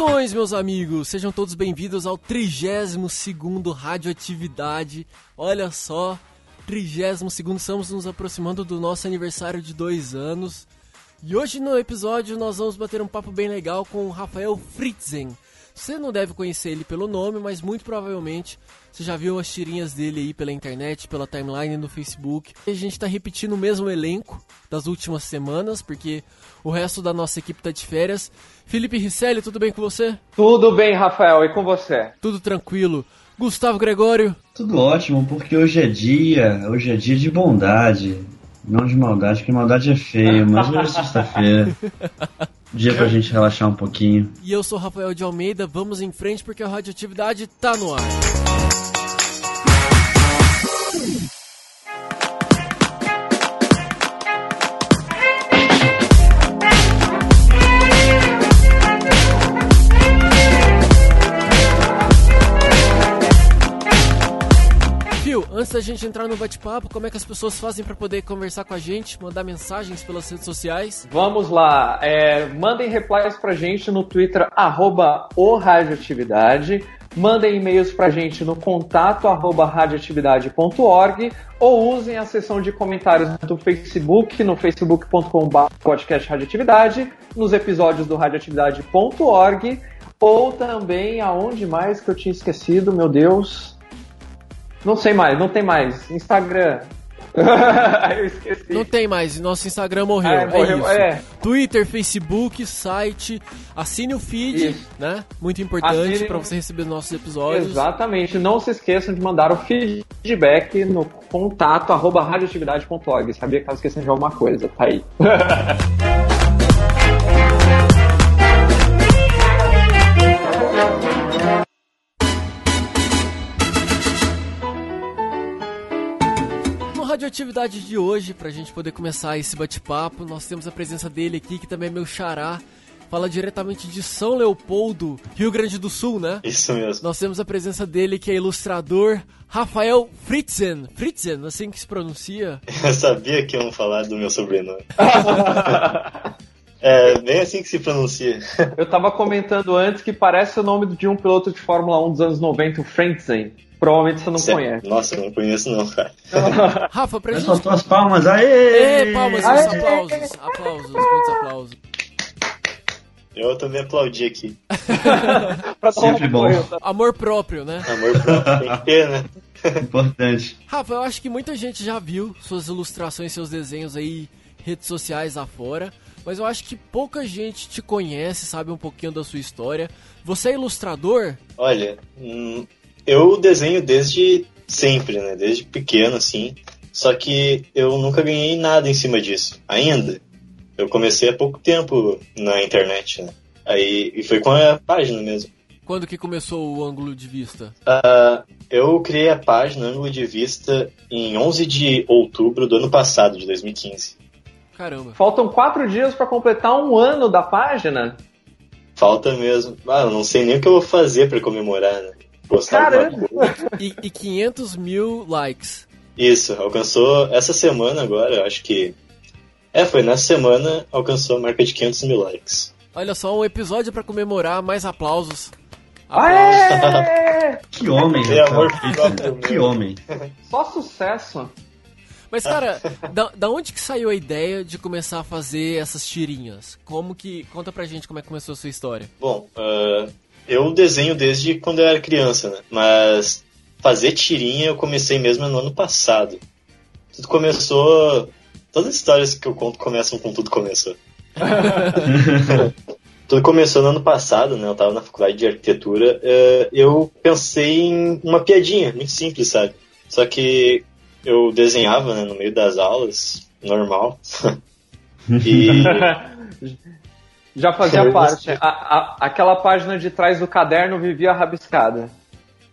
Saudações, meus amigos! Sejam todos bem-vindos ao 32º Radioatividade. Olha só, 32º, estamos nos aproximando do nosso aniversário de dois anos. E hoje no episódio nós vamos bater um papo bem legal com o Rafael Fritzen. Você não deve conhecer ele pelo nome, mas muito provavelmente você já viu as tirinhas dele aí pela internet, pela timeline no Facebook. A gente tá repetindo o mesmo elenco das últimas semanas, porque o resto da nossa equipe tá de férias. Felipe Risselli, tudo bem com você? Tudo bem, Rafael, e com você? Tudo tranquilo. Gustavo Gregório? Tudo ótimo, porque hoje é dia, hoje é dia de bondade. Não de maldade, porque maldade é feio, mas hoje é sexta-feira. Dia pra gente relaxar um pouquinho. E eu sou Rafael de Almeida, vamos em frente porque a radioatividade tá no ar. Antes da gente entrar no bate-papo, como é que as pessoas fazem para poder conversar com a gente, mandar mensagens pelas redes sociais? Vamos lá, é, mandem replies pra gente no Twitter, arroba o Radioatividade. Mandem e-mails pra gente no contato arroba radioatividade.org ou usem a seção de comentários do Facebook, no facebook.com.br podcast radioatividade, nos episódios do radioatividade.org ou também aonde mais que eu tinha esquecido, meu Deus. Não sei mais, não tem mais. Instagram. eu esqueci. Não tem mais, nosso Instagram morreu. É, É, morreu, isso. é. Twitter, Facebook, site, assine o feed, Isso. né? Muito importante para você receber os nossos episódios. Exatamente. Não se esqueçam de mandar o feedback no contato radioatividade.org. Sabia que estava esquecendo de alguma coisa. Tá aí. Radioatividade de hoje, pra gente poder começar esse bate-papo, nós temos a presença dele aqui, que também é meu xará. Fala diretamente de São Leopoldo, Rio Grande do Sul, né? Isso mesmo. Nós temos a presença dele, que é ilustrador, Rafael Fritzen. Fritzen, assim que se pronuncia. Eu sabia que iam falar do meu sobrenome. é bem assim que se pronuncia. Eu tava comentando antes que parece o nome de um piloto de Fórmula 1 dos anos 90, o Frentzen. Provavelmente você não Sério? conhece. Nossa, eu não conheço não, cara. Rafa, pra Mas gente. faltou as palmas, aê! Ê, palmas, Aê! aplausos. Aplausos, muitos aplausos. Eu também aplaudi aqui. Pra Sempre bom. tá? Amor próprio, né? Amor próprio tem que ter, né? Importante. Rafa, eu acho que muita gente já viu suas ilustrações, seus desenhos aí, redes sociais afora, mas eu acho que pouca gente te conhece, sabe um pouquinho da sua história. Você é ilustrador? Olha, hum, eu desenho desde sempre, né? Desde pequeno, assim. Só que eu nunca ganhei nada em cima disso. Ainda. Eu comecei há pouco tempo na internet, né? Aí, e foi com a página mesmo. Quando que começou o ângulo de vista? Ah, eu criei a página Ângulo de Vista em 11 de outubro do ano passado, de 2015. Caramba. Faltam quatro dias pra completar um ano da página. Falta mesmo. Ah, eu não sei nem o que eu vou fazer pra comemorar, né? Alguma Caramba! E, e 500 mil likes. Isso, alcançou essa semana agora, eu acho que. É, foi nessa semana, alcançou a marca de 500 mil likes. Olha só, um episódio pra comemorar, mais aplausos. Aplausos. Aê! Que homem, Rafael amor Que homem. Só sucesso. Mas, cara, da, da onde que saiu a ideia de começar a fazer essas tirinhas? Como que. Conta pra gente como é que começou a sua história. Bom, ah, eu desenho desde quando eu era criança, né? Mas fazer tirinha eu comecei mesmo no ano passado. Tudo começou. Todas as histórias que eu conto começam com tudo começou. Tudo começou no ano passado, né? Eu tava na faculdade de arquitetura. eh, eu pensei em uma piadinha, muito simples, sabe? Só que eu desenhava né, no meio das aulas, normal. e Já fazia Foi parte. você. A- a- aquela página de trás do caderno vivia rabiscada.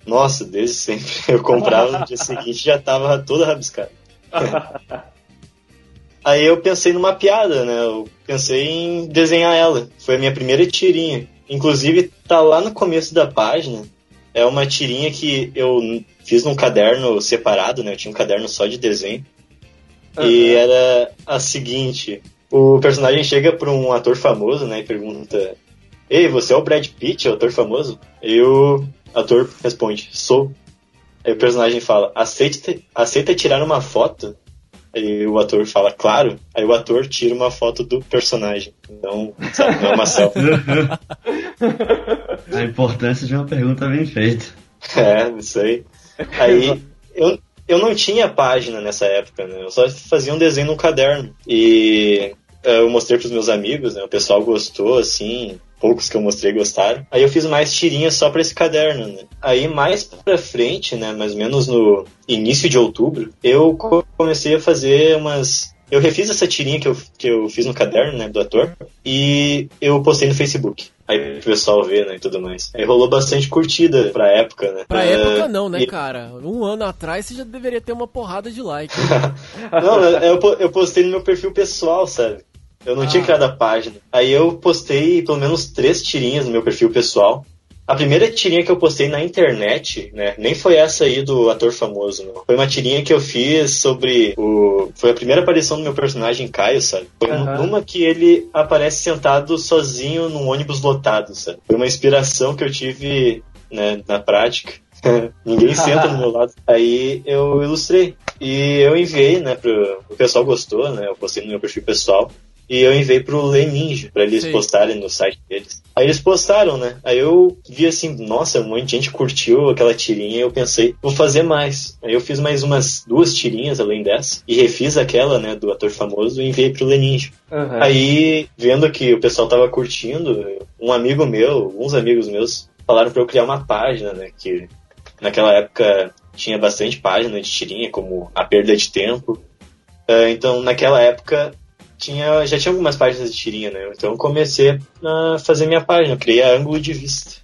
Nossa, desde sempre. Eu comprava no dia seguinte e já tava toda rabiscada. Aí eu pensei numa piada, né? Eu pensei em desenhar ela. Foi a minha primeira tirinha. Inclusive, tá lá no começo da página. É uma tirinha que eu fiz num caderno separado, né? Eu tinha um caderno só de desenho. E Aham. era a seguinte: o personagem chega pra um ator famoso, né? E pergunta: Ei, você é o Brad Pitt, autor famoso? E o ator responde, sou. Aí o personagem fala, aceita, aceita tirar uma foto? Aí o ator fala, claro. Aí o ator tira uma foto do personagem. Então, sabe, não é uma selfie. A importância de uma pergunta bem feita. É, isso aí. Aí eu, eu não tinha página nessa época, né? Eu só fazia um desenho no caderno. E é, eu mostrei pros meus amigos, né? O pessoal gostou, assim. Poucos que eu mostrei gostaram. Aí eu fiz mais tirinhas só pra esse caderno, né? Aí mais pra frente, né? Mais ou menos no início de outubro, eu comecei a fazer umas eu refiz essa tirinha que eu, que eu fiz no caderno, né, do ator, e eu postei no Facebook. Aí o pessoal vê, né, e tudo mais. Aí rolou bastante curtida pra época, né. Pra uh, época não, né, e... cara? Um ano atrás você já deveria ter uma porrada de like. não, eu, eu postei no meu perfil pessoal, sabe? Eu não ah. tinha criado a página. Aí eu postei pelo menos três tirinhas no meu perfil pessoal. A primeira tirinha que eu postei na internet, né, nem foi essa aí do ator famoso, não. Foi uma tirinha que eu fiz sobre o... Foi a primeira aparição do meu personagem Caio, sabe? Foi uhum. uma que ele aparece sentado sozinho num ônibus lotado, sabe? Foi uma inspiração que eu tive, né, na prática. Ninguém senta no meu lado. Aí eu ilustrei. E eu enviei, né, pro... O pessoal gostou, né? Eu postei no meu perfil pessoal. E eu enviei pro Leninja, pra eles Sim. postarem no site deles. Aí eles postaram, né? Aí eu vi assim, nossa, um monte de gente curtiu aquela tirinha e eu pensei, vou fazer mais. Aí eu fiz mais umas duas tirinhas além dessa e refiz aquela, né, do ator famoso e enviei pro Leninja. Uhum. Aí, vendo que o pessoal tava curtindo, um amigo meu, alguns amigos meus, falaram para eu criar uma página, né, que naquela época tinha bastante página de tirinha, como A Perda de Tempo. Uh, então, naquela época, tinha, já tinha algumas páginas de tirinha, né? Então comecei a fazer minha página, criei a ângulo de vista.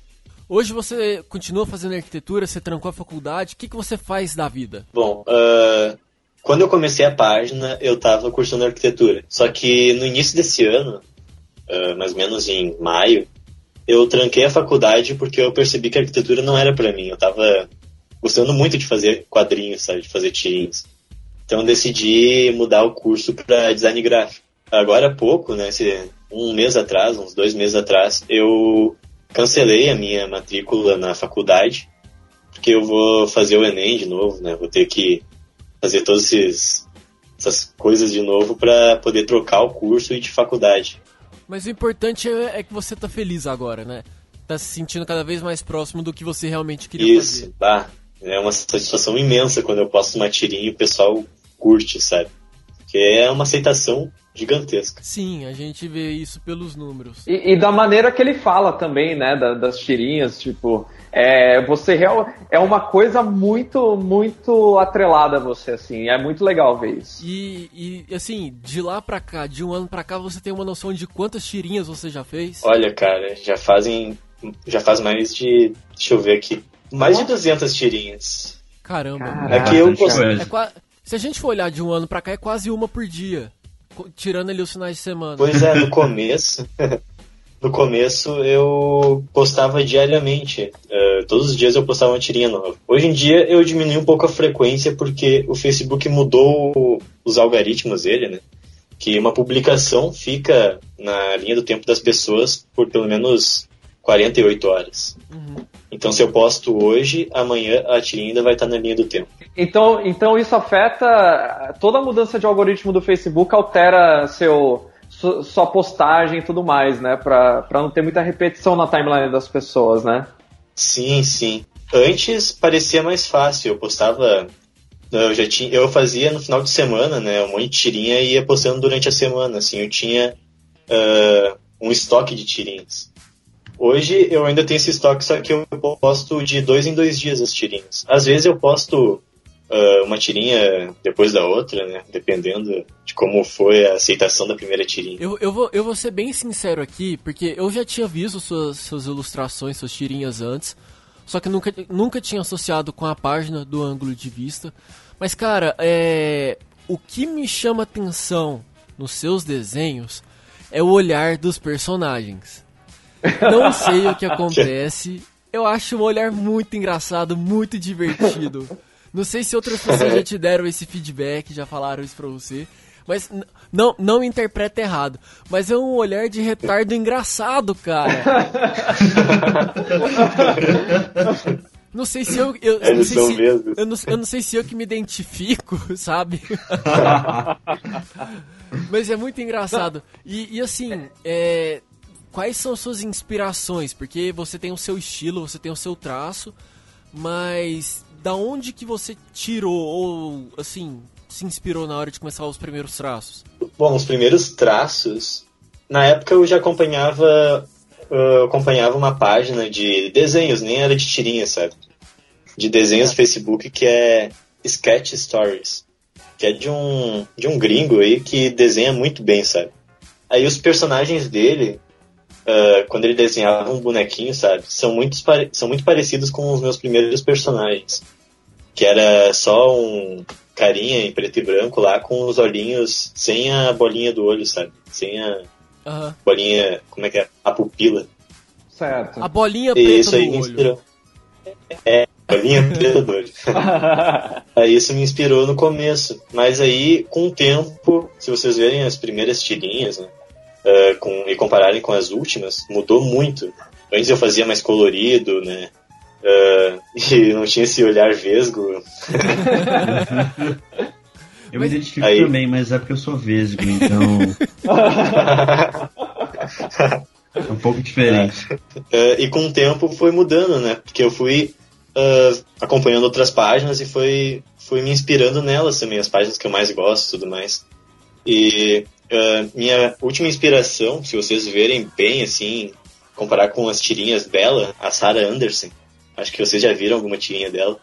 Hoje você continua fazendo arquitetura, você trancou a faculdade, o que, que você faz da vida? Bom, uh, quando eu comecei a página, eu estava cursando arquitetura. Só que no início desse ano, uh, mais ou menos em maio, eu tranquei a faculdade porque eu percebi que a arquitetura não era para mim. Eu estava gostando muito de fazer quadrinhos, sabe? De fazer tirinhas. Então decidi mudar o curso para design gráfico. Agora há pouco, né, um mês atrás, uns dois meses atrás, eu cancelei a minha matrícula na faculdade, porque eu vou fazer o Enem de novo, né? Vou ter que fazer todas essas coisas de novo para poder trocar o curso e de faculdade. Mas o importante é, é, que você tá feliz agora, né? Tá se sentindo cada vez mais próximo do que você realmente queria Isso, fazer. Isso, tá. É uma satisfação imensa quando eu posto uma tirinha e o pessoal curte, sabe? Que é uma aceitação gigantesca. Sim, a gente vê isso pelos números. E, e da maneira que ele fala também, né? Da, das tirinhas, tipo, é, você real, é uma coisa muito, muito atrelada a você, assim. É muito legal ver isso. E, e assim, de lá pra cá, de um ano pra cá, você tem uma noção de quantas tirinhas você já fez? Olha, cara, já fazem. Já faz mais de. Deixa eu ver aqui. Mais Nossa. de 200 tirinhas. Caramba. Caraca, é que eu é, Se a gente for olhar de um ano pra cá, é quase uma por dia. Tirando ali os finais de semana. Pois é, no começo. no começo eu postava diariamente. Uh, todos os dias eu postava uma tirinha nova. Hoje em dia eu diminui um pouco a frequência porque o Facebook mudou os algoritmos dele, né? Que uma publicação fica na linha do tempo das pessoas por pelo menos 48 horas. Uhum. Então, se eu posto hoje, amanhã a tirinha ainda vai estar na linha do tempo. Então, então isso afeta toda a mudança de algoritmo do Facebook altera seu sua postagem e tudo mais, né? Pra, não ter muita repetição na timeline das pessoas, né? Sim, sim. Antes parecia mais fácil. Eu postava. Eu já tinha. Eu fazia no final de semana, né? Um monte de tirinha e ia postando durante a semana. Assim, eu tinha uh, um estoque de tirinhas. Hoje eu ainda tenho esse estoque, só que eu posto de dois em dois dias as tirinhas. Às vezes eu posto uh, uma tirinha depois da outra, né? Dependendo de como foi a aceitação da primeira tirinha. Eu, eu, vou, eu vou ser bem sincero aqui, porque eu já tinha visto suas, suas ilustrações, suas tirinhas antes, só que nunca, nunca tinha associado com a página do ângulo de vista. Mas, cara, é, o que me chama atenção nos seus desenhos é o olhar dos personagens. Não sei o que acontece. Eu acho um olhar muito engraçado, muito divertido. Não sei se outras pessoas já te deram esse feedback, já falaram isso pra você. Mas não, não me interpreta errado. Mas é um olhar de retardo engraçado, cara. Não sei se eu. Eu, eu não sei se, eu, não, eu não sei se eu que me identifico, sabe? Mas é muito engraçado. E, e assim, é, quais são suas inspirações? Porque você tem o seu estilo, você tem o seu traço, mas da onde que você tirou ou assim se inspirou na hora de começar os primeiros traços? Bom, os primeiros traços, na época eu já acompanhava eu acompanhava uma página de desenhos, nem era de tirinha, sabe? De desenhos no Facebook que é Sketch Stories, que é de um de um gringo aí que desenha muito bem, sabe? Aí os personagens dele uh, quando ele desenhava um bonequinho, sabe? São muito, são muito parecidos com os meus primeiros personagens. Que era só um carinha em preto e branco lá com os olhinhos sem a bolinha do olho, sabe? Sem a uhum. bolinha, como é que é? A pupila. Certo. A bolinha preta isso aí me inspirou. É, bolinha preta do olho. aí isso me inspirou no começo. Mas aí, com o tempo, se vocês verem as primeiras tirinhas, né? Uh, com, e compararem com as últimas, mudou muito. Antes eu fazia mais colorido, né? Uh, e não tinha esse olhar vesgo. eu me identifico Aí... também, mas é porque eu sou vesgo, então. é um pouco diferente. Uh, e com o tempo foi mudando, né? Porque eu fui uh, acompanhando outras páginas e foi, fui me inspirando nelas também, as páginas que eu mais gosto e tudo mais. E uh, minha última inspiração, se vocês verem bem, assim, comparar com as tirinhas dela, a Sarah Anderson, acho que vocês já viram alguma tirinha dela,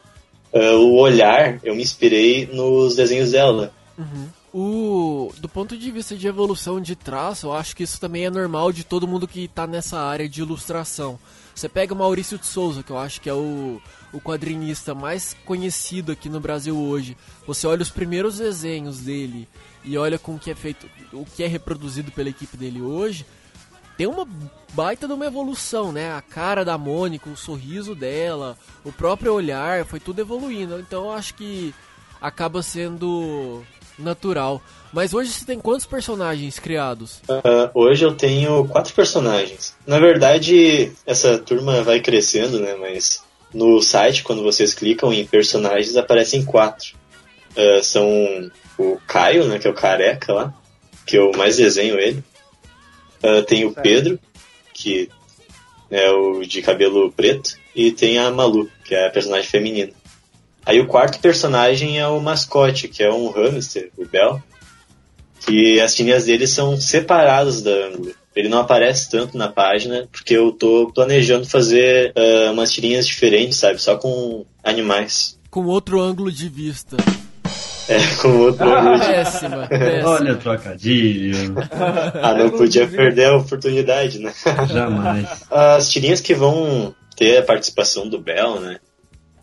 uh, o olhar, eu me inspirei nos desenhos dela. Uhum. O, do ponto de vista de evolução de traço, eu acho que isso também é normal de todo mundo que está nessa área de ilustração. Você pega o Maurício de Souza, que eu acho que é o, o quadrinista mais conhecido aqui no Brasil hoje. Você olha os primeiros desenhos dele e olha com o que é feito, o que é reproduzido pela equipe dele hoje, tem uma baita de uma evolução, né? A cara da Mônica, o sorriso dela, o próprio olhar, foi tudo evoluindo. Então eu acho que acaba sendo natural. Mas hoje você tem quantos personagens criados? Uh, hoje eu tenho quatro personagens. Na verdade, essa turma vai crescendo, né? Mas no site, quando vocês clicam em personagens, aparecem quatro. Uh, são o Caio, né, que é o careca lá, que eu mais desenho ele. Uh, tem o Pedro, que é o de cabelo preto, e tem a Malu, que é a personagem feminina. Aí o quarto personagem é o mascote, que é um hamster, o Bel, que as tirinhas dele são separadas da ângulo. Ele não aparece tanto na página, porque eu tô planejando fazer uh, umas tirinhas diferentes, sabe? Só com animais. Com outro ângulo de vista. É, com outro péssima, péssima. Olha o trocadilho. ah, não podia perder a oportunidade, né? Jamais. As tirinhas que vão ter a participação do Bell, né?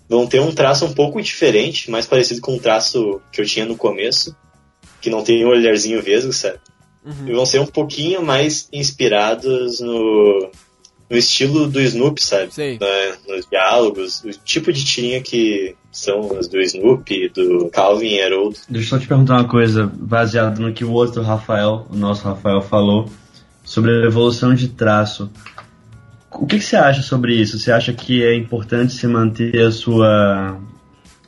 Vão ter um traço um pouco diferente, mais parecido com o traço que eu tinha no começo, que não tem um olharzinho vesgo, sabe? Uhum. E vão ser um pouquinho mais inspirados no, no estilo do Snoopy, sabe? Né? Nos diálogos, o tipo de tirinha que são as do Snoopy, do Calvin e Harold. Deixa eu só te perguntar uma coisa, baseado no que o outro Rafael, o nosso Rafael, falou sobre a evolução de traço. O que, que você acha sobre isso? Você acha que é importante se manter a sua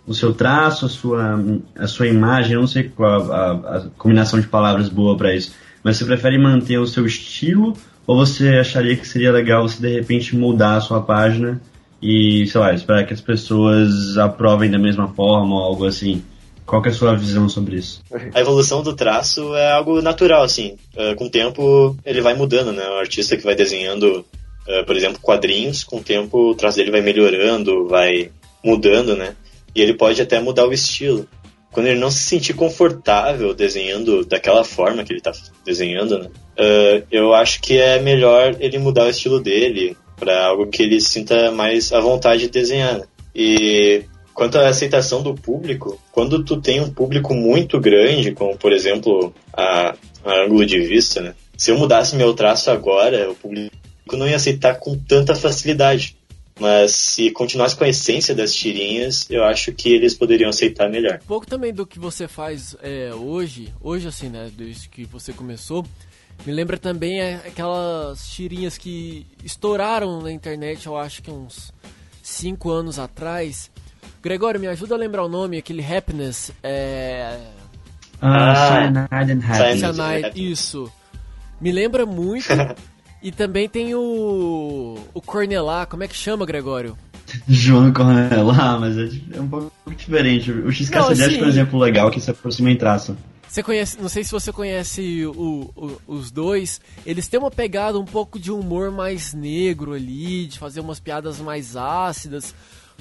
o seu traço, a sua, a sua imagem, eu não sei qual a, a, a combinação de palavras boa para isso, mas você prefere manter o seu estilo ou você acharia que seria legal você de repente mudar a sua página e, sei lá, esperar que as pessoas aprovem da mesma forma ou algo assim? Qual é a sua visão sobre isso? A evolução do traço é algo natural, assim. Uh, com o tempo, ele vai mudando, né? O artista que vai desenhando, uh, por exemplo, quadrinhos, com o tempo o traço dele vai melhorando, vai mudando, né? E ele pode até mudar o estilo. Quando ele não se sentir confortável desenhando daquela forma que ele está desenhando, né? Uh, eu acho que é melhor ele mudar o estilo dele para algo que ele sinta mais à vontade de desenhar. Né? E quanto à aceitação do público, quando tu tem um público muito grande, como por exemplo a, a ângulo de vista, né? Se eu mudasse meu traço agora, o público não ia aceitar com tanta facilidade. Mas se continuasse com a essência das tirinhas, eu acho que eles poderiam aceitar melhor. Um pouco também do que você faz é, hoje, hoje assim, né, desde que você começou, me lembra também aquelas tirinhas que estouraram na internet, eu acho que uns 5 anos atrás. Gregório, me ajuda a lembrar o nome, aquele Happiness, é... Ah, ah Cyanide and Happiness. Cyanide, isso. Me lembra muito E também tem o. O Cornelá, como é que chama, Gregório? João Cornelá, mas é, é, um pouco diferente. O XKCD assim, é um exemplo legal que se aproxima em traço. Você conhece, não sei se você conhece o, o, os dois. Eles têm uma pegada um pouco de humor mais negro ali, de fazer umas piadas mais ácidas.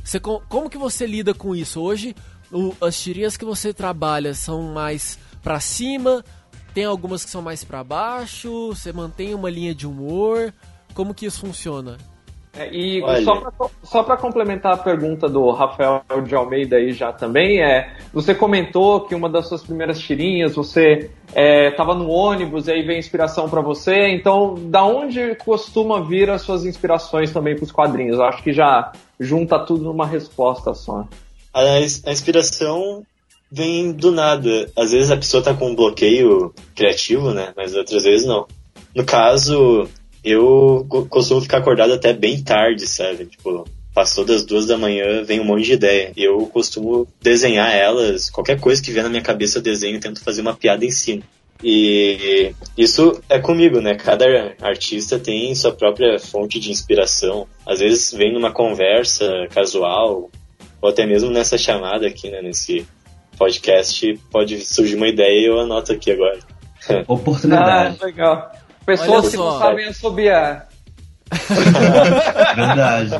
Você, como que você lida com isso? Hoje, o, as tirinhas que você trabalha são mais pra cima, tem algumas que são mais para baixo, você mantém uma linha de humor. Como que isso funciona? É, e Olha. só para complementar a pergunta do Rafael de Almeida aí já também, é, você comentou que uma das suas primeiras tirinhas, você estava é, no ônibus e aí veio inspiração para você, então da onde costuma vir as suas inspirações também para os quadrinhos? Eu acho que já junta tudo numa resposta só. A, a inspiração vem do nada. Às vezes a pessoa tá com um bloqueio criativo, né? Mas outras vezes não. No caso, eu costumo ficar acordado até bem tarde, sabe? Tipo, passou das duas da manhã, vem um monte de ideia. Eu costumo desenhar elas, qualquer coisa que vier na minha cabeça eu desenho tento fazer uma piada em cima. E isso é comigo, né? Cada artista tem sua própria fonte de inspiração. Às vezes vem numa conversa casual, ou até mesmo nessa chamada aqui, né? Nesse podcast, pode surgir uma ideia e eu anoto aqui agora. Oportunidade. Ah, legal. Pessoas que não sabem assobiar. Verdade.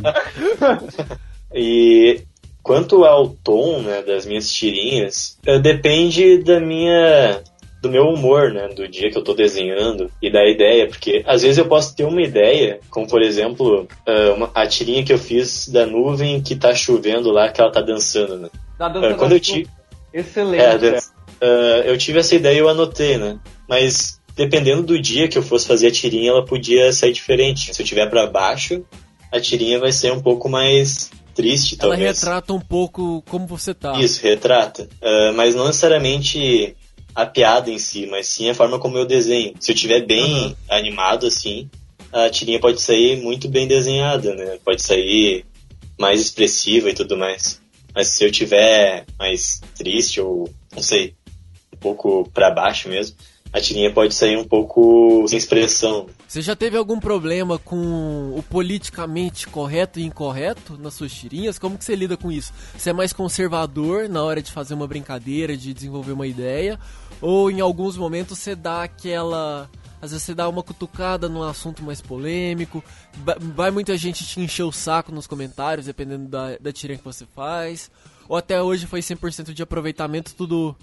E quanto ao tom né, das minhas tirinhas, eh, depende da minha do meu humor, né, do dia que eu tô desenhando e da ideia, porque às vezes eu posso ter uma ideia, como por exemplo, uma, a tirinha que eu fiz da nuvem que tá chovendo lá, que ela tá dançando, né? Tá dançando uh, quando eu tive Excelente. É, uh, eu tive essa ideia e eu anotei, né? Mas dependendo do dia que eu fosse fazer a tirinha, ela podia sair diferente. Se eu tiver para baixo, a tirinha vai ser um pouco mais triste, ela talvez. Ela retrata um pouco como você tá. Isso, retrata. Uh, mas não necessariamente a piada em si, mas sim a forma como eu desenho. Se eu tiver bem uhum. animado assim, a tirinha pode sair muito bem desenhada, né? Pode sair mais expressiva e tudo mais. Mas se eu tiver mais triste ou, não sei, um pouco para baixo mesmo, a tirinha pode sair um pouco sem expressão. Você já teve algum problema com o politicamente correto e incorreto nas suas tirinhas? Como que você lida com isso? Você é mais conservador na hora de fazer uma brincadeira, de desenvolver uma ideia? Ou em alguns momentos você dá aquela às vezes você dá uma cutucada num assunto mais polêmico, vai muita gente te encher o saco nos comentários, dependendo da, da tirinha que você faz, ou até hoje foi 100% de aproveitamento, tudo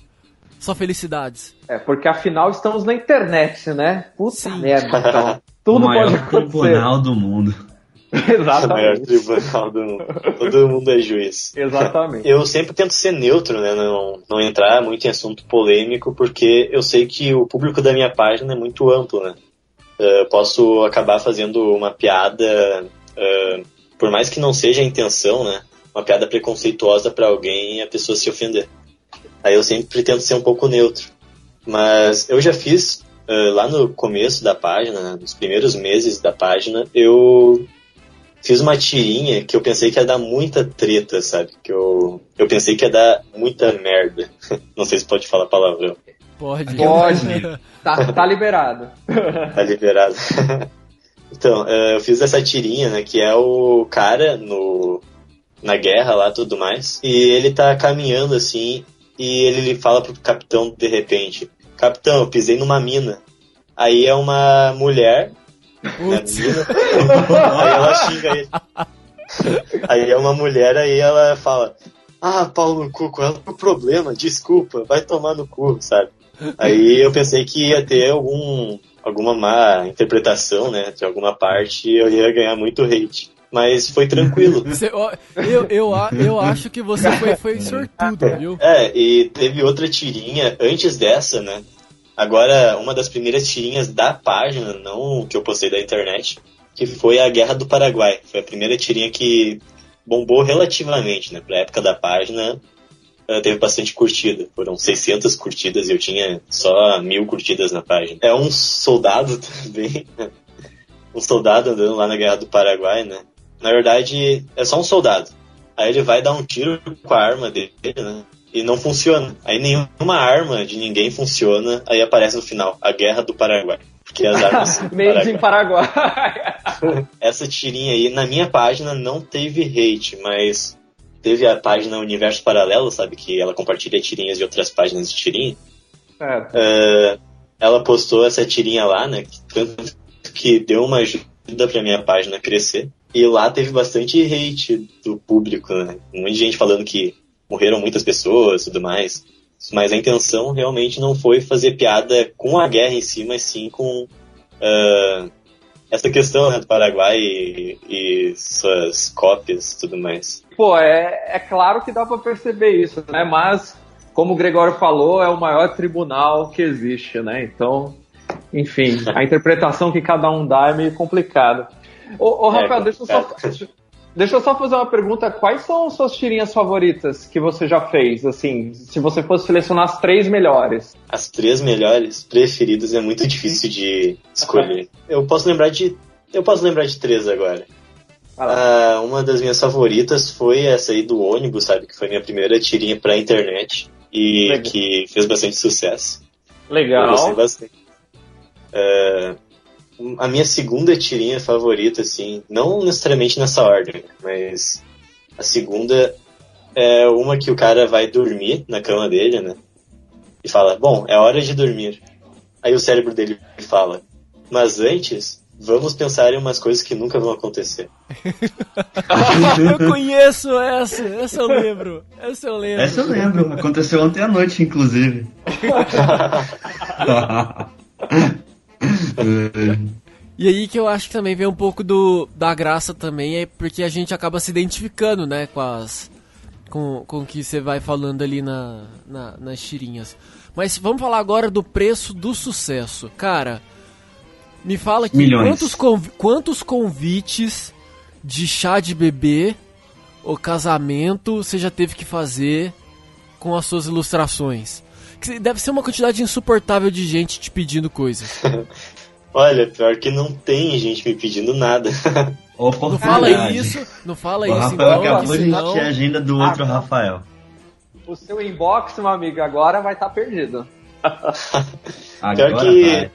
só felicidades. É, porque afinal estamos na internet, né? Puta Sim. merda, então. Tudo o maior pode acontecer. tribunal do mundo. Exatamente. Todo mundo é juiz. Exatamente. Eu sempre tento ser neutro, né? Não, não entrar muito em assunto polêmico, porque eu sei que o público da minha página é muito amplo, né? Uh, posso acabar fazendo uma piada, uh, por mais que não seja a intenção, né? Uma piada preconceituosa para alguém e a pessoa se ofender. Aí eu sempre tento ser um pouco neutro. Mas eu já fiz Uh, lá no começo da página, né, nos primeiros meses da página, eu fiz uma tirinha que eu pensei que ia dar muita treta, sabe? Que eu, eu pensei que ia dar muita merda. Não sei se pode falar palavrão. Pode. Pode. tá, tá liberado. tá liberado. então, eu fiz essa tirinha, né? Que é o cara no, na guerra lá tudo mais. E ele tá caminhando assim. E ele fala pro capitão de repente: Capitão, eu pisei numa mina. Aí é uma mulher Putz. aí ela xinga ele. Aí é uma mulher, aí ela fala: Ah, Paulo no cu, qual é o problema? Desculpa, vai tomar no cu, sabe? Aí eu pensei que ia ter algum, alguma má interpretação, né? De alguma parte eu ia ganhar muito hate. Mas foi tranquilo. Eu, eu, eu acho que você foi, foi sortudo, viu? É, e teve outra tirinha antes dessa, né? Agora, uma das primeiras tirinhas da página, não que eu postei da internet, que foi a Guerra do Paraguai. Foi a primeira tirinha que bombou relativamente, né? Pra época da página, teve bastante curtida. Foram 600 curtidas e eu tinha só mil curtidas na página. É um soldado também, um soldado andando lá na Guerra do Paraguai, né? Na verdade, é só um soldado. Aí ele vai dar um tiro com a arma dele, né? E não funciona. Aí nenhuma arma de ninguém funciona. Aí aparece no final, a Guerra do Paraguai. Porque as armas. Made em Paraguai. Essa tirinha aí, na minha página, não teve hate, mas teve a página Universo Paralelo, sabe? Que ela compartilha tirinhas de outras páginas de tirinha. Uh, ela postou essa tirinha lá, né? Tanto que deu uma ajuda pra minha página crescer. E lá teve bastante hate do público, né? Um monte de gente falando que morreram muitas pessoas e tudo mais. Mas a intenção realmente não foi fazer piada com a guerra em si, mas sim com uh, essa questão né, do Paraguai e, e, suas cópias e tudo mais. Pô, é, é claro que dá para perceber isso, né? Mas, como o Gregório falou, é o maior tribunal que existe, né? Então, enfim, a interpretação que cada um dá é meio complicada. Ô, ô Rafael, é, deixa, eu só, deixa eu só fazer uma pergunta. Quais são suas tirinhas favoritas que você já fez? Assim, se você fosse selecionar as três melhores. As três melhores preferidas é muito difícil de escolher. Eu posso lembrar de. Eu posso lembrar de três agora. Ah, uma das minhas favoritas foi essa aí do ônibus, sabe? Que foi minha primeira tirinha pra internet e Legal. que fez bastante sucesso. Legal. Eu gostei bastante. Uh, a minha segunda tirinha favorita, assim, não necessariamente nessa ordem, mas a segunda é uma que o cara vai dormir na cama dele, né? E fala, bom, é hora de dormir. Aí o cérebro dele fala, mas antes, vamos pensar em umas coisas que nunca vão acontecer. eu conheço essa, essa eu lembro. Essa eu lembro. Essa eu lembro, aconteceu ontem à noite, inclusive. E aí que eu acho que também vem um pouco do, da graça também, é porque a gente acaba se identificando, né, com as. com, com o que você vai falando ali na, na, nas tirinhas. Mas vamos falar agora do preço do sucesso. Cara, me fala aqui quantos, conv, quantos convites de chá de bebê ou casamento você já teve que fazer com as suas ilustrações? Deve ser uma quantidade insuportável de gente te pedindo coisas. Olha, pior que não tem gente me pedindo nada. não fala isso, não fala o isso. Rafael então, acabou de senão... a agenda do outro ah, Rafael. O seu inbox, meu amigo, agora vai estar tá perdido. pior que...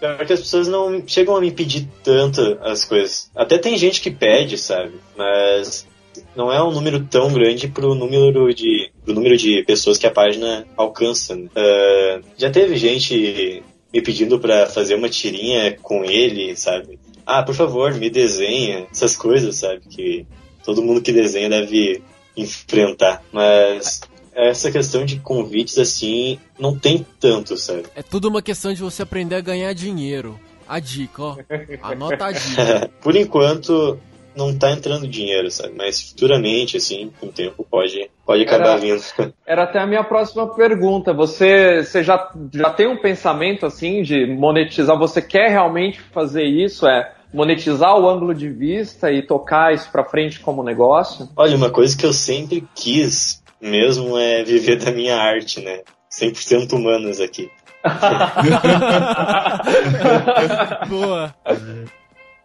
Pior que as pessoas não chegam a me pedir tanto as coisas. Até tem gente que pede, sabe? Mas não é um número tão grande pro número de, pro número de pessoas que a página alcança. Né? Uh, já teve gente me pedindo para fazer uma tirinha com ele, sabe? Ah, por favor, me desenha. Essas coisas, sabe? Que todo mundo que desenha deve enfrentar. Mas essa questão de convites, assim, não tem tanto, sabe? É tudo uma questão de você aprender a ganhar dinheiro. A dica, ó. Anota a dica. por enquanto, não tá entrando dinheiro, sabe? Mas futuramente, assim, com o tempo, pode, pode acabar era, vindo. Era até a minha próxima pergunta. Você, você já, já tem um pensamento, assim, de monetizar? Você quer realmente fazer isso? É monetizar o ângulo de vista e tocar isso para frente como negócio? Olha, uma coisa que eu sempre quis mesmo é viver da minha arte, né? 100% humanos aqui. Boa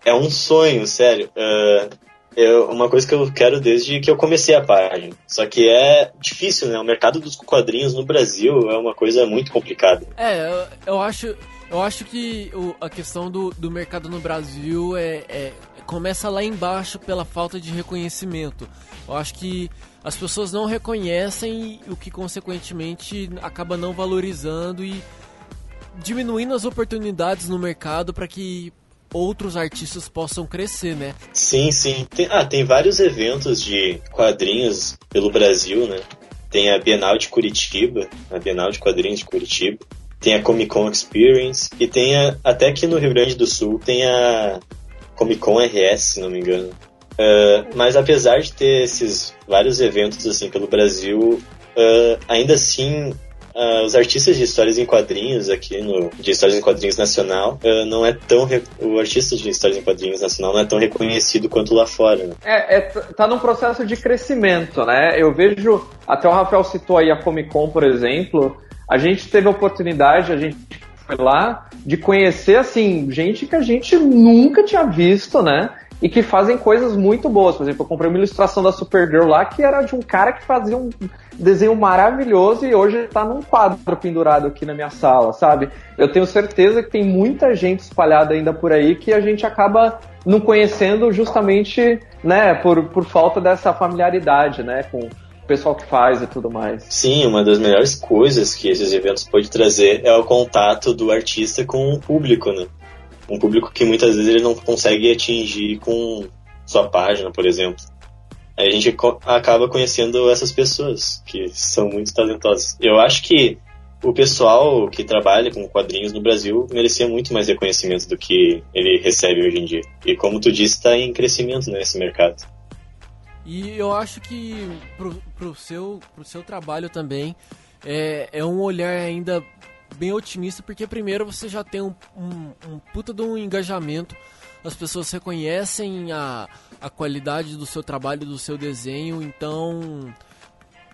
é um sonho, sério. Uh, eu, uma coisa que eu quero desde que eu comecei a página. Só que é difícil, né? O mercado dos quadrinhos no Brasil é uma coisa muito complicada. É, eu, eu acho. Eu acho que o, a questão do, do mercado no Brasil é, é, começa lá embaixo pela falta de reconhecimento. Eu acho que as pessoas não reconhecem o que consequentemente acaba não valorizando e diminuindo as oportunidades no mercado para que outros artistas possam crescer, né? Sim, sim. Tem, ah, tem vários eventos de quadrinhos pelo Brasil, né? Tem a Bienal de Curitiba, a Bienal de Quadrinhos de Curitiba. Tem a Comic Con Experience e tem a, até aqui no Rio Grande do Sul tem a Comic Con RS, se não me engano. Uh, mas apesar de ter esses vários eventos assim pelo Brasil, uh, ainda assim uh, os artistas de histórias em quadrinhos aqui no de histórias em quadrinhos nacional uh, não é tão o artista de histórias em quadrinhos nacional não é tão reconhecido quanto lá fora. Né? É, é, tá num processo de crescimento, né? Eu vejo até o Rafael citou aí a Comic Con, por exemplo. A gente teve a oportunidade, a gente foi lá de conhecer assim gente que a gente nunca tinha visto, né? E que fazem coisas muito boas. Por exemplo, eu comprei uma ilustração da Supergirl lá que era de um cara que fazia um desenho maravilhoso e hoje está num quadro pendurado aqui na minha sala, sabe? Eu tenho certeza que tem muita gente espalhada ainda por aí que a gente acaba não conhecendo justamente, né, por, por falta dessa familiaridade, né, com o pessoal que faz e tudo mais. Sim, uma das melhores coisas que esses eventos podem trazer é o contato do artista com o público, né? Um público que muitas vezes ele não consegue atingir com sua página, por exemplo. Aí a gente acaba conhecendo essas pessoas que são muito talentosas. Eu acho que o pessoal que trabalha com quadrinhos no Brasil merecia muito mais reconhecimento do que ele recebe hoje em dia. E como tu disse, está em crescimento nesse mercado. E eu acho que pro, pro, seu, pro seu trabalho também é, é um olhar ainda bem otimista, porque primeiro você já tem um, um, um puta de um engajamento, as pessoas reconhecem a, a qualidade do seu trabalho, do seu desenho, então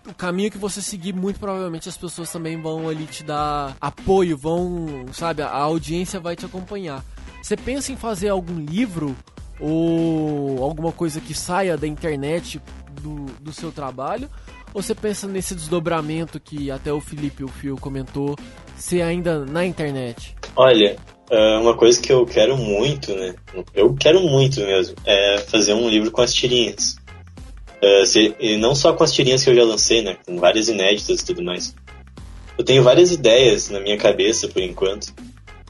o caminho que você seguir, muito provavelmente as pessoas também vão ali te dar apoio, vão, sabe, a audiência vai te acompanhar. Você pensa em fazer algum livro ou alguma coisa que saia da internet do, do seu trabalho? Ou você pensa nesse desdobramento que até o Felipe o Fio comentou, ser ainda na internet? Olha, é, uma coisa que eu quero muito, né? Eu quero muito mesmo, é fazer um livro com as tirinhas. É, e não só com as tirinhas que eu já lancei, né? Com várias inéditas e tudo mais. Eu tenho várias ideias na minha cabeça por enquanto,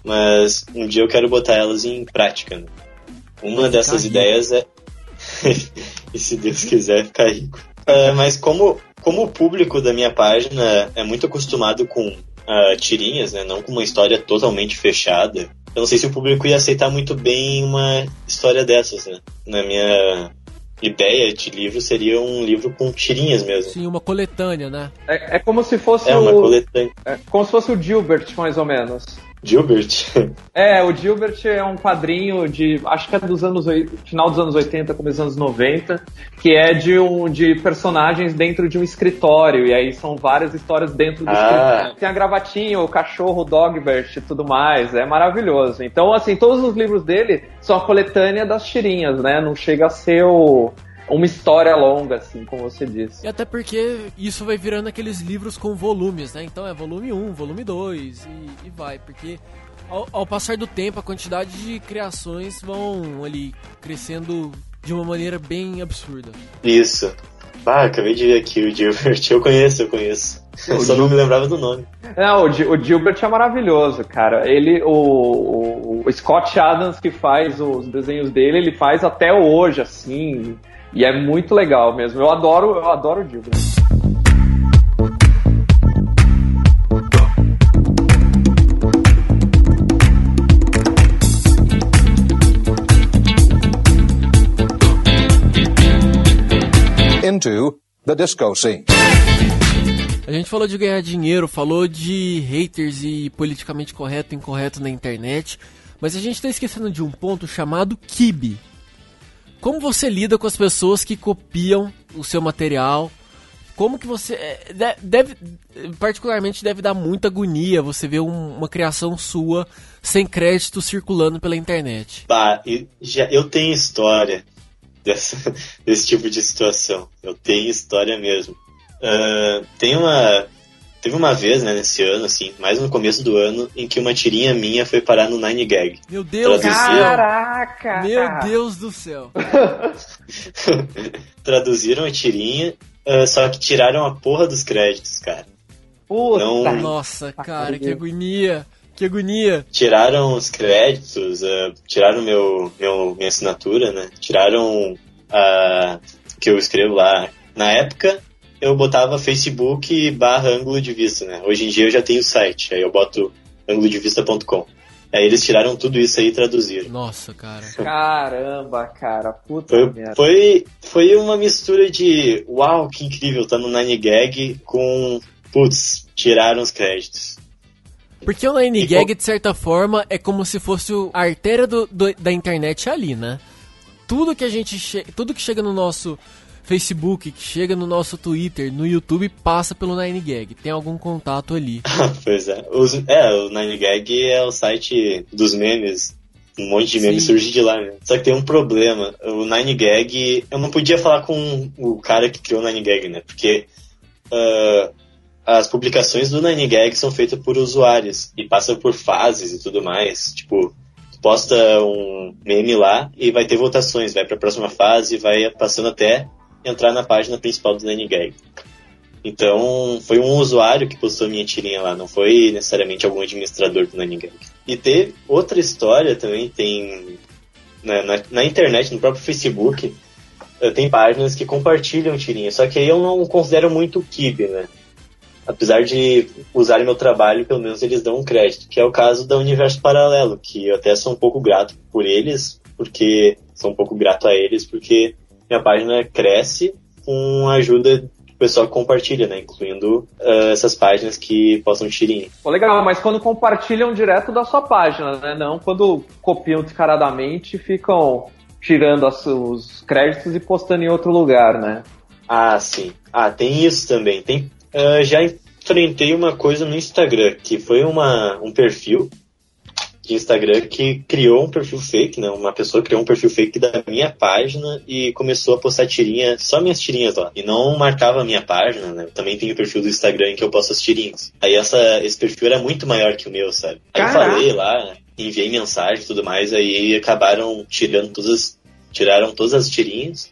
mas um dia eu quero botar elas em prática. Né? Uma dessas ideias é. e se Deus quiser, ficar rico. Uh, mas como como o público da minha página é muito acostumado com uh, tirinhas, né, não com uma história totalmente fechada, eu não sei se o público ia aceitar muito bem uma história dessas, né? Na minha ideia de livro seria um livro com tirinhas mesmo. Sim, uma coletânea, né? É, é como se fosse é, o... uma coletânea. É como se fosse o Gilbert, mais ou menos. Gilbert? É, o Gilbert é um quadrinho de. Acho que é dos anos. final dos anos 80, começo dos anos 90, que é de, um, de personagens dentro de um escritório. E aí são várias histórias dentro do ah. escritório. Tem a gravatinha, o cachorro, o Dogbert e tudo mais. É maravilhoso. Então, assim, todos os livros dele são a coletânea das tirinhas, né? Não chega a ser o uma história longa, assim, como você disse. E até porque isso vai virando aqueles livros com volumes, né? Então é volume 1, volume 2 e, e vai, porque ao, ao, passar do tempo a quantidade de criações vão ali crescendo de uma maneira bem absurda. Isso. Ah, acabei de ver aqui o Gilbert. Eu conheço, eu conheço. Eu só não me lembrava do nome. Não, o, o Gilbert é maravilhoso, cara. Ele, o, o, o Scott Adams que faz os desenhos dele, ele faz até hoje, assim. E é muito legal mesmo. Eu adoro, eu adoro o Dilbert. Into the disco scene. A gente falou de ganhar dinheiro, falou de haters e politicamente correto e incorreto na internet, mas a gente está esquecendo de um ponto chamado kibe. Como você lida com as pessoas que copiam o seu material? Como que você. É, deve, particularmente deve dar muita agonia você ver um, uma criação sua sem crédito circulando pela internet. Bah, eu, já, eu tenho história dessa, desse tipo de situação. Eu tenho história mesmo. Uh, tem uma, Teve uma vez, né, nesse ano, assim, mais no começo do ano, em que uma tirinha minha foi parar no Nine Gag. Meu Deus, Traduziram... caraca! Meu Deus do céu! Traduziram a tirinha, uh, só que tiraram a porra dos créditos, cara. Puta! Não... Nossa, cara, que agonia! Que agonia! Tiraram os créditos, uh, tiraram meu, meu, minha assinatura, né? Tiraram a que eu escrevo lá. Na época, eu botava Facebook barra ângulo de vista, né? Hoje em dia eu já tenho o site, aí eu boto ânglodevista.com. Aí eles tiraram tudo isso aí e traduziram. Nossa, cara. Caramba, cara, puta foi, merda. Foi, foi uma mistura de uau, que incrível, tá no Nine Gag com putz, tiraram os créditos. Porque o Nine Gag, de certa forma, é como se fosse a artéria do, do, da internet ali, né? Tudo que a gente tudo que chega no nosso Facebook, que chega no nosso Twitter, no YouTube, passa pelo Nine Gag. Tem algum contato ali. pois é. Os, é, o Nine Gag é o site dos memes. Um monte de memes surge de lá, né? Só que tem um problema. O Nine Gag, eu não podia falar com o cara que criou o Nine Gag, né? Porque uh, as publicações do Nine Gag são feitas por usuários e passam por fases e tudo mais. Tipo, posta um meme lá e vai ter votações, vai para a próxima fase, vai passando até entrar na página principal do Nine Gag. Então, foi um usuário que postou minha tirinha lá, não foi necessariamente algum administrador do Nine Gag. E teve outra história também, tem na, na, na internet, no próprio Facebook, eh, tem páginas que compartilham tirinha, só que aí eu não considero muito kibe, né? Apesar de usarem meu trabalho, pelo menos eles dão um crédito, que é o caso da Universo Paralelo, que eu até sou um pouco grato por eles, porque sou um pouco grato a eles, porque minha página cresce com a ajuda do pessoal que compartilha, né? Incluindo uh, essas páginas que postam tirinha. Pô, legal, mas quando compartilham direto da sua página, né? Não quando copiam descaradamente e ficam tirando as, os créditos e postando em outro lugar, né? Ah, sim. Ah, tem isso também. Tem uh, já enfrentei uma coisa no Instagram, que foi uma, um perfil de Instagram que criou um perfil fake, né? Uma pessoa criou um perfil fake da minha página e começou a postar tirinha, só minhas tirinhas lá. E não marcava a minha página, né? Também tem o perfil do Instagram em que eu posto as tirinhas. Aí essa, esse perfil era muito maior que o meu, sabe? Aí Caraca. eu falei lá, enviei mensagem e tudo mais, aí acabaram tirando todas, tiraram todas as tirinhas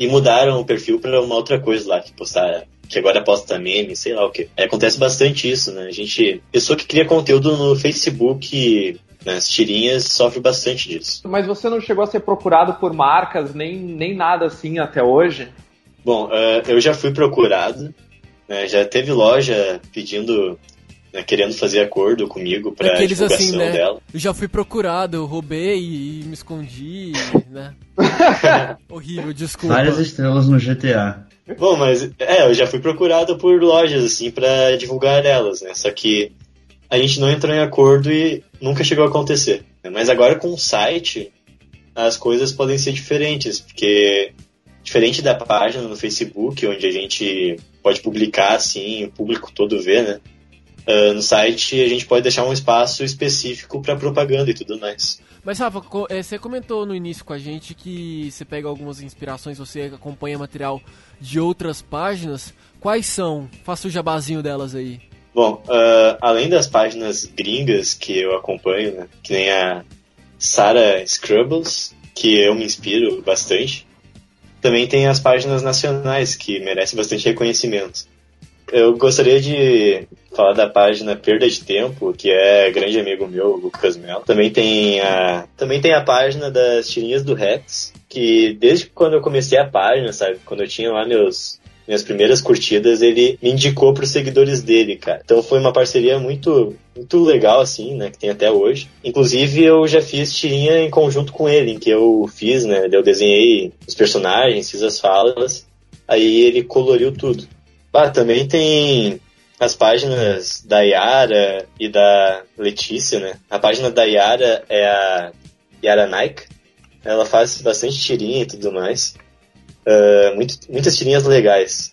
e mudaram o perfil para uma outra coisa lá, que postar que agora posta meme, sei lá o que. É, acontece bastante isso, né? A gente, pessoa que cria conteúdo no Facebook, nas tirinhas, sofre bastante disso. Mas você não chegou a ser procurado por marcas, nem, nem nada assim até hoje? Bom, uh, eu já fui procurado, né? já teve loja pedindo né, querendo fazer acordo comigo pra Aqueles divulgação assim, né? dela. Eu já fui procurado, eu roubei e me escondi, né? Horrível, desculpa. Várias estrelas no GTA. Bom, mas é, eu já fui procurado por lojas assim para divulgar elas, né? Só que a gente não entrou em acordo e nunca chegou a acontecer. Mas agora com o site as coisas podem ser diferentes, porque diferente da página no Facebook, onde a gente pode publicar assim, o público todo vê, né? Uh, no site a gente pode deixar um espaço específico para propaganda e tudo mais. Mas Rafa, eh, você comentou no início com a gente que você pega algumas inspirações, você acompanha material de outras páginas. Quais são? Faça o jabazinho delas aí. Bom, uh, além das páginas gringas que eu acompanho, né, que nem a Sarah Scrubbles, que eu me inspiro bastante, também tem as páginas nacionais que merecem bastante reconhecimento. Eu gostaria de falar da página Perda de Tempo, que é grande amigo meu, Lucas Melo. Também tem a, também tem a página das tirinhas do Rex, que desde quando eu comecei a página, sabe, quando eu tinha lá meus minhas primeiras curtidas, ele me indicou para os seguidores dele, cara. Então foi uma parceria muito, muito legal, assim, né, que tem até hoje. Inclusive, eu já fiz tirinha em conjunto com ele, em que eu fiz, né, eu desenhei os personagens, fiz as falas, aí ele coloriu tudo. Ah, também tem as páginas da Yara e da Letícia, né? A página da Yara é a Yara Nike. Ela faz bastante tirinha e tudo mais. Uh, muito, muitas tirinhas legais.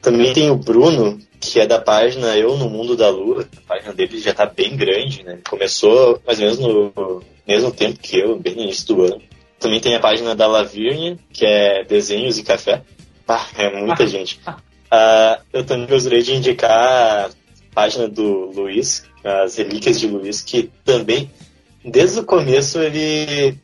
Também tem o Bruno, que é da página Eu no Mundo da Lua. A página dele já tá bem grande, né? Começou mais ou menos no mesmo tempo que eu, bem no início do ano. Também tem a página da Lavirne, que é Desenhos e Café. Ah, é muita gente. Uh, eu também gostaria de indicar a página do Luiz, as Relíquias de Luiz, que também, desde o começo, ele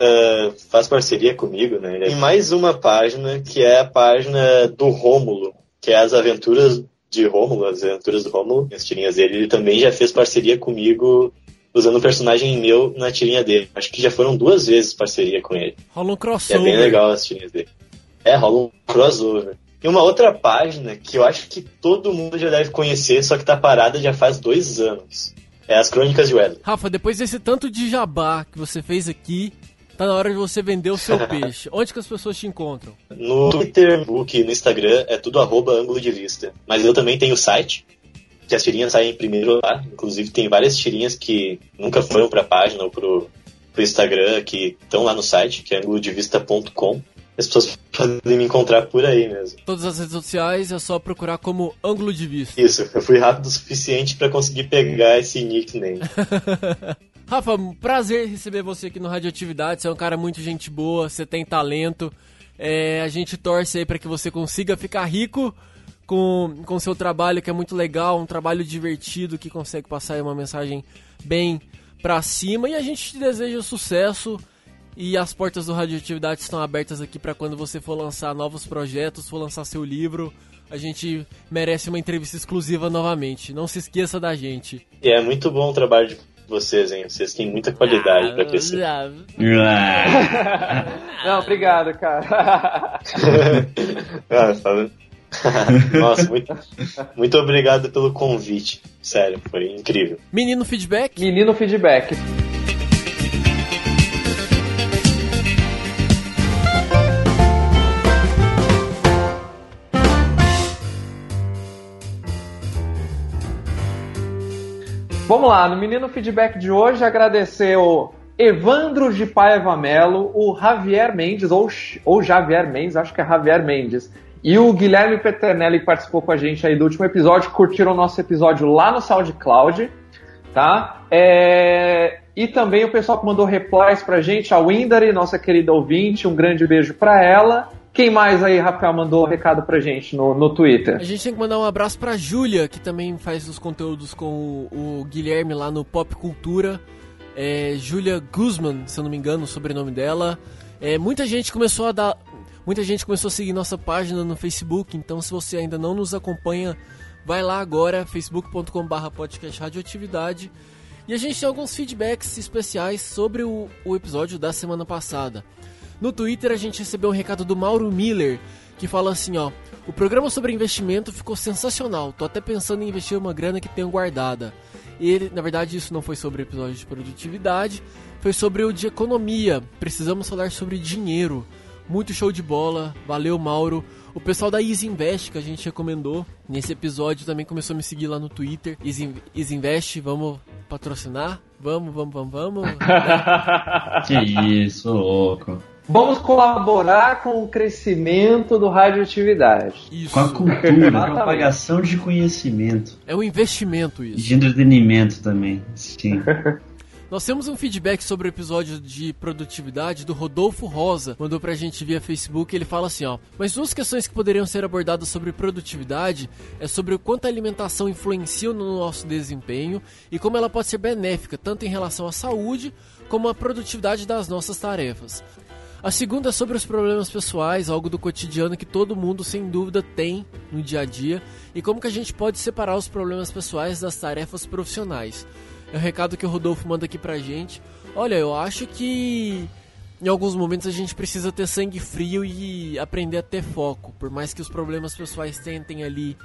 uh, faz parceria comigo, né? Tem mais uma página, que é a página do Rômulo, que é as aventuras de Rômulo, as aventuras do Rômulo, as tirinhas dele. Ele também já fez parceria comigo usando um personagem meu na tirinha dele. Acho que já foram duas vezes parceria com ele. Rola um crossover. É bem legal as tirinhas dele. É, rola um crossover. E uma outra página que eu acho que todo mundo já deve conhecer, só que tá parada já faz dois anos. É as Crônicas de Weather. Rafa, depois desse tanto de jabá que você fez aqui, Tá na hora de você vender o seu peixe. Onde que as pessoas te encontram? No Twitter, no Instagram, é tudo arroba ângulo de vista. Mas eu também tenho o site, que as tirinhas saem primeiro lá. Inclusive tem várias tirinhas que nunca foram pra página ou pro, pro Instagram, que estão lá no site, que é ânglodevista.com. As pessoas podem me encontrar por aí mesmo. Todas as redes sociais é só procurar como ângulo de vista. Isso, eu fui rápido o suficiente para conseguir pegar esse nickname. Rafa, prazer receber você aqui no Radioatividade. Você é um cara muito gente boa, você tem talento. É, a gente torce aí para que você consiga ficar rico com o seu trabalho, que é muito legal, um trabalho divertido que consegue passar uma mensagem bem pra cima. E a gente te deseja sucesso. E as portas do Radioatividade estão abertas aqui para quando você for lançar novos projetos, for lançar seu livro. A gente merece uma entrevista exclusiva novamente. Não se esqueça da gente. E é muito bom o trabalho de vocês, hein? Vocês têm muita qualidade ah, pra crescer. Não, obrigado, cara. ah, tá Nossa, muito, muito obrigado pelo convite. Sério, foi incrível. Menino feedback? Menino feedback. Vamos lá, no Menino Feedback de hoje, agradecer o Evandro de Paiva Melo, o Javier Mendes, ou, ou Javier Mendes, acho que é Javier Mendes, e o Guilherme Peternelli, que participou com a gente aí do último episódio, curtiram o nosso episódio lá no SoundCloud, tá? É... E também o pessoal que mandou replies pra gente, a Windary, nossa querida ouvinte, um grande beijo pra ela. Quem mais aí, Rafael, mandou um recado pra gente no, no Twitter? A gente tem que mandar um abraço pra Júlia, que também faz os conteúdos com o, o Guilherme lá no Pop Cultura. É, Júlia Guzman, se eu não me engano, o sobrenome dela. É, muita gente começou a dar. Muita gente começou a seguir nossa página no Facebook, então se você ainda não nos acompanha, vai lá agora, facebook.com.br podcast radioatividade. E a gente tem alguns feedbacks especiais sobre o, o episódio da semana passada. No Twitter a gente recebeu um recado do Mauro Miller, que fala assim, ó: "O programa sobre investimento ficou sensacional. Tô até pensando em investir uma grana que tenho guardada." E ele, na verdade, isso não foi sobre episódio de produtividade, foi sobre o de economia. Precisamos falar sobre dinheiro. Muito show de bola. Valeu, Mauro. O pessoal da Easy Invest que a gente recomendou nesse episódio também começou a me seguir lá no Twitter. Easy, Easy Invest, vamos patrocinar? Vamos, vamos, vamos, vamos. que isso, louco. Vamos colaborar com o crescimento do radioatividade. Isso. Com a cultura, a propagação de conhecimento. É um investimento isso. E de entretenimento também, sim. Nós temos um feedback sobre o episódio de produtividade do Rodolfo Rosa, mandou pra gente via Facebook, ele fala assim, ó: "Mas duas questões que poderiam ser abordadas sobre produtividade é sobre o quanto a alimentação influencia no nosso desempenho e como ela pode ser benéfica tanto em relação à saúde como à produtividade das nossas tarefas. A segunda é sobre os problemas pessoais, algo do cotidiano que todo mundo sem dúvida tem no dia a dia, e como que a gente pode separar os problemas pessoais das tarefas profissionais. É o recado que o Rodolfo manda aqui pra gente. Olha, eu acho que em alguns momentos a gente precisa ter sangue frio e aprender a ter foco, por mais que os problemas pessoais tentem ali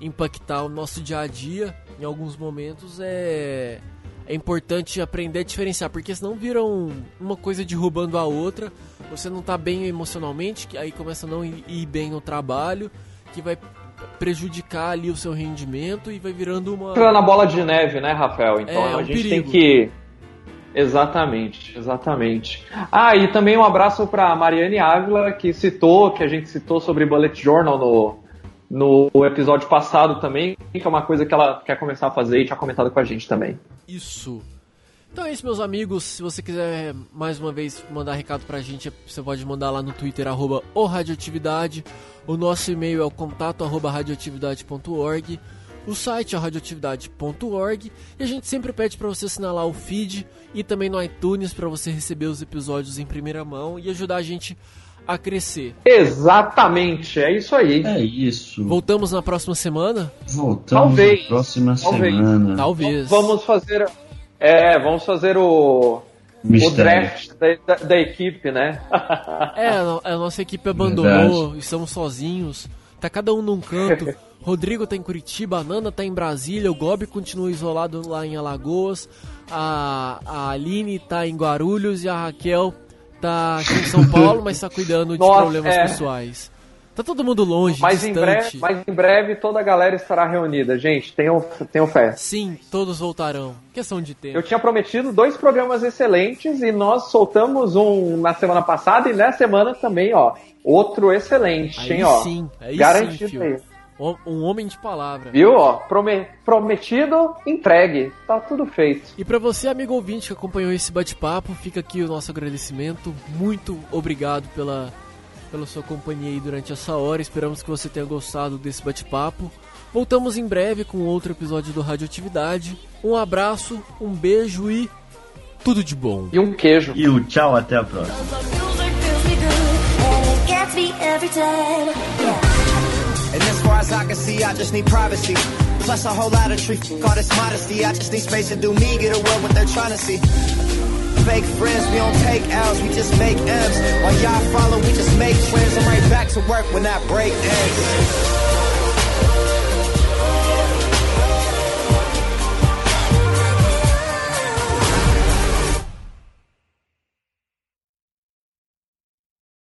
impactar o nosso dia a dia, em alguns momentos é é importante aprender a diferenciar, porque senão viram uma coisa derrubando a outra você não tá bem emocionalmente, que aí começa a não ir bem no trabalho, que vai prejudicar ali o seu rendimento e vai virando uma. na bola de neve, né, Rafael? Então é, é um a gente perigo. tem que. Exatamente, exatamente. Ah, e também um abraço para Mariane Ávila, que citou, que a gente citou sobre Bullet Journal no, no episódio passado também, que é uma coisa que ela quer começar a fazer e tinha comentado com a gente também. Isso. Então é isso, meus amigos. Se você quiser mais uma vez mandar recado pra gente, você pode mandar lá no Twitter, arroba o Radioatividade. O nosso e-mail é o contato arroba radioatividade.org. O site é radioatividade.org. E a gente sempre pede para você assinar lá o feed e também no iTunes para você receber os episódios em primeira mão e ajudar a gente a crescer. Exatamente, é isso aí. É isso. Voltamos na próxima semana? Voltamos Talvez. na próxima Talvez. semana. Talvez. Vamos fazer é, vamos fazer o, o draft da, da, da, equipe, né? é, a nossa equipe abandonou, Verdade. estamos sozinhos. Tá cada um num canto. Rodrigo tá em Curitiba, a Nana tá em Brasília, o Gobi continua isolado lá em Alagoas, a, a Aline tá em Guarulhos e a Raquel tá aqui em São Paulo, mas tá cuidando de Nossa, problemas é. pessoais. Tá todo mundo longe, Mas em, breve, distante. mas em breve toda a galera estará reunida. Gente, tenham, tenham fé. Sim, todos voltarão. Questão de tempo. Eu tinha prometido dois programas excelentes e nós soltamos um na semana passada e nessa semana também, ó. Outro excelente, Aí hein, ó. sim, aí Garantido sim, aí. Um homem de palavra. Viu, ó? Prome- prometido, entregue. Tá tudo feito. E pra você, amigo ouvinte que acompanhou esse bate-papo, fica aqui o nosso agradecimento. Muito obrigado pela, pela sua companhia aí durante essa hora. Esperamos que você tenha gostado desse bate-papo. Voltamos em breve com outro episódio do Radioatividade. Um abraço, um beijo e tudo de bom. E um queijo. E o tchau, até a próxima. And as far as I can see, I just need privacy. Plus a whole lot of truth, all this modesty. I just need space to do me, get away what they're trying to see. Fake friends, we don't take L's, we just make M's. While y'all follow, we just make friends. I'm right back to work when I break ends.